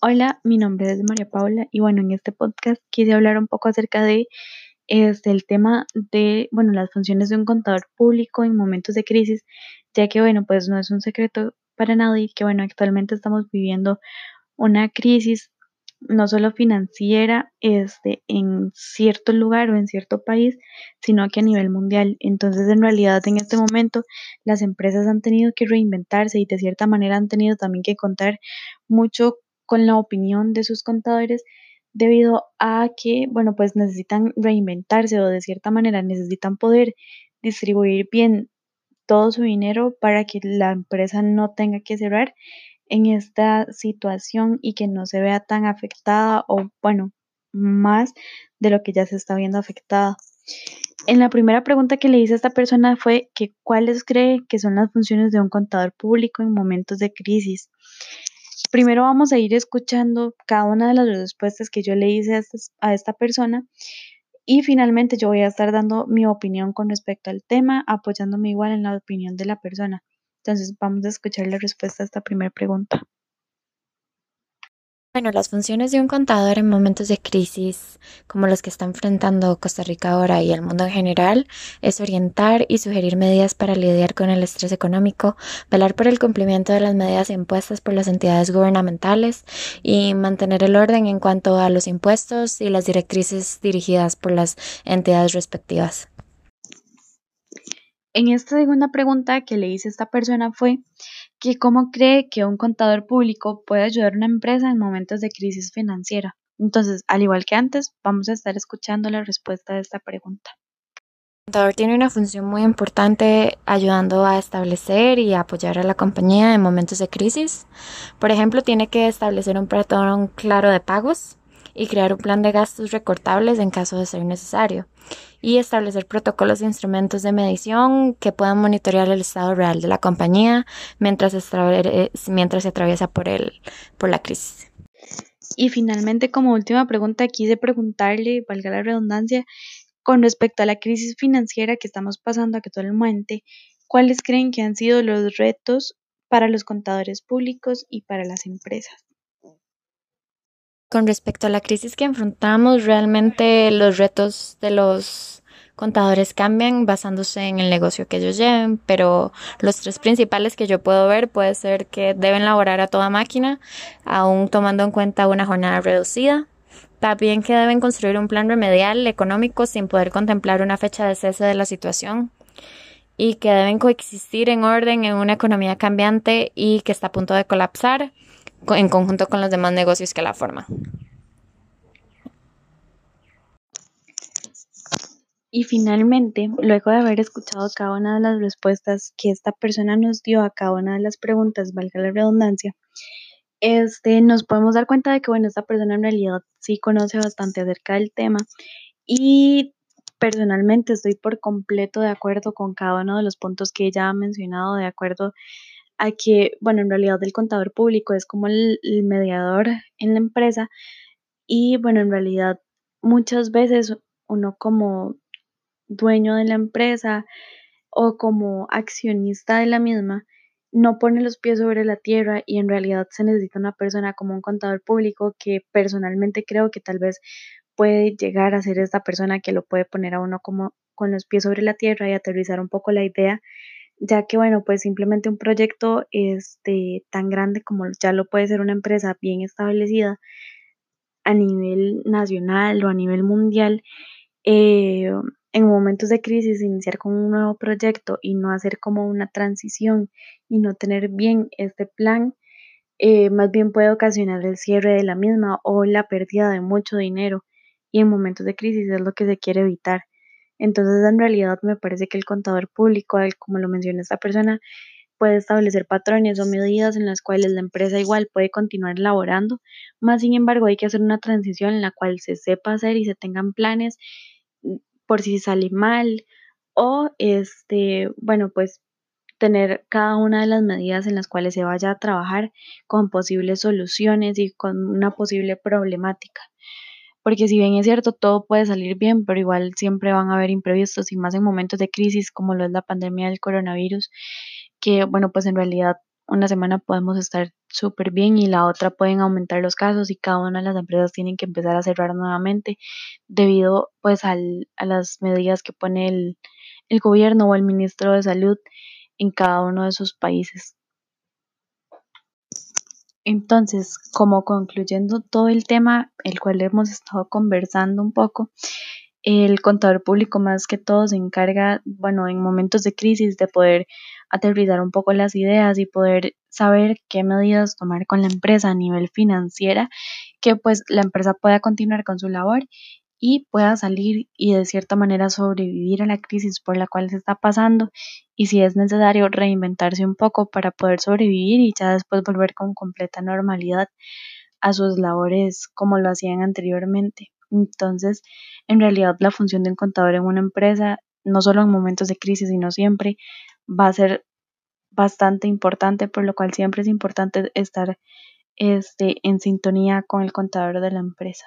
Hola, mi nombre es María Paula y bueno, en este podcast quise hablar un poco acerca de este, el tema de, bueno, las funciones de un contador público en momentos de crisis, ya que bueno, pues no es un secreto para nadie que bueno, actualmente estamos viviendo una crisis no solo financiera este, en cierto lugar o en cierto país, sino que a nivel mundial. Entonces, en realidad, en este momento, las empresas han tenido que reinventarse y de cierta manera han tenido también que contar mucho con la opinión de sus contadores debido a que, bueno, pues necesitan reinventarse o de cierta manera necesitan poder distribuir bien todo su dinero para que la empresa no tenga que cerrar en esta situación y que no se vea tan afectada o, bueno, más de lo que ya se está viendo afectada. En la primera pregunta que le hice a esta persona fue que cuáles cree que son las funciones de un contador público en momentos de crisis. Primero vamos a ir escuchando cada una de las respuestas que yo le hice a, esta persona y finalmente yo voy a estar dando mi opinión con respecto al tema, apoyándome igual en la opinión de la persona. Entonces vamos a escuchar la respuesta a esta primera pregunta. Bueno, las funciones de un contador en momentos de crisis, como los que está enfrentando Costa Rica ahora y el mundo en general, es orientar y sugerir medidas para lidiar con el estrés económico, velar por el cumplimiento de las medidas impuestas por las entidades gubernamentales y mantener el orden en cuanto a los impuestos y las directrices dirigidas por las entidades respectivas. En esta segunda pregunta que le hice a esta persona fue que cómo cree que un contador público puede ayudar a una empresa en momentos de crisis financiera. Entonces, al igual que antes, vamos a estar escuchando la respuesta de esta pregunta. El contador tiene una función muy importante ayudando a establecer y apoyar a la compañía en momentos de crisis. Por ejemplo, tiene que establecer un patrón claro de pagos, y crear un plan de gastos recortables en caso de ser necesario y establecer protocolos e instrumentos de medición que puedan monitorear el estado real de la compañía mientras, mientras se atraviesa por, el, por la crisis. Y finalmente, como última pregunta, quise preguntarle, valga la redundancia, con respecto a la crisis financiera que estamos pasando actualmente, ¿cuáles creen que han sido los retos para los contadores públicos y para las empresas? Con respecto a la crisis que enfrentamos, realmente los retos de los contadores cambian basándose en el negocio que ellos lleven, pero los tres principales que yo puedo ver puede ser que deben laborar a toda máquina, aún tomando en cuenta una jornada reducida. También que deben construir un plan remedial económico sin poder contemplar una fecha de cese de la situación y que deben coexistir en orden en una economía cambiante y que está a punto de colapsar en conjunto con los demás negocios que la forman. Y finalmente, luego de haber escuchado cada una de las respuestas que esta persona nos dio a cada una de las preguntas, valga la redundancia, este, nos podemos dar cuenta de que, bueno, esta persona en realidad sí conoce bastante acerca del tema y personalmente estoy por completo de acuerdo con cada uno de los puntos que ella ha mencionado, de acuerdo a que, bueno, en realidad el contador público es como el, mediador en la empresa y, bueno, en realidad muchas veces uno como dueño de la empresa o como accionista de la misma no pone los pies sobre la tierra y en realidad se necesita una persona como un contador público que personalmente creo que tal vez puede llegar a ser esta persona que lo puede poner a uno como con los pies sobre la tierra y aterrizar un poco la idea ya que bueno, pues simplemente un proyecto este, tan grande como ya lo puede ser una empresa bien establecida a nivel nacional o a nivel mundial, eh, en momentos de crisis iniciar con un nuevo proyecto y no hacer como una transición y no tener bien este plan, eh, más bien puede ocasionar el cierre de la misma o la pérdida de mucho dinero y en momentos de crisis es lo que se quiere evitar. Entonces, en realidad me parece que el contador público, como lo menciona esta persona, puede establecer patrones o medidas en las cuales la empresa igual puede continuar laborando, más sin embargo hay que hacer una transición en la cual se sepa hacer y se tengan planes mm, por si sale mal o este, bueno, pues tener cada una de las medidas en las cuales se vaya a trabajar con posibles soluciones y con una posible problemática porque si bien es cierto, todo puede salir bien, pero igual siempre van a haber imprevistos y más en momentos de crisis como lo es la pandemia del coronavirus, que bueno, pues en realidad una semana podemos estar súper bien y la otra pueden aumentar los casos y cada una de las empresas tienen que empezar a cerrar nuevamente debido pues al, a las medidas que pone el, el gobierno o el ministro de salud en cada uno de sus países. Entonces, como concluyendo todo el tema, el cual hemos estado conversando un poco, el contador público más que todo se encarga, bueno, en momentos de crisis de poder aterrizar un poco las ideas y poder saber qué medidas tomar con la empresa a nivel financiera, que pues la empresa pueda continuar con su labor y pueda salir y de cierta manera sobrevivir a la crisis por la cual se está pasando y si es necesario reinventarse un poco para poder sobrevivir y ya después volver con completa normalidad a sus labores como lo hacían anteriormente. Entonces, en realidad la función de un contador en una empresa, no solo en momentos de crisis, sino siempre, va a ser bastante importante, por lo cual siempre es importante estar este, en sintonía con el contador de la empresa.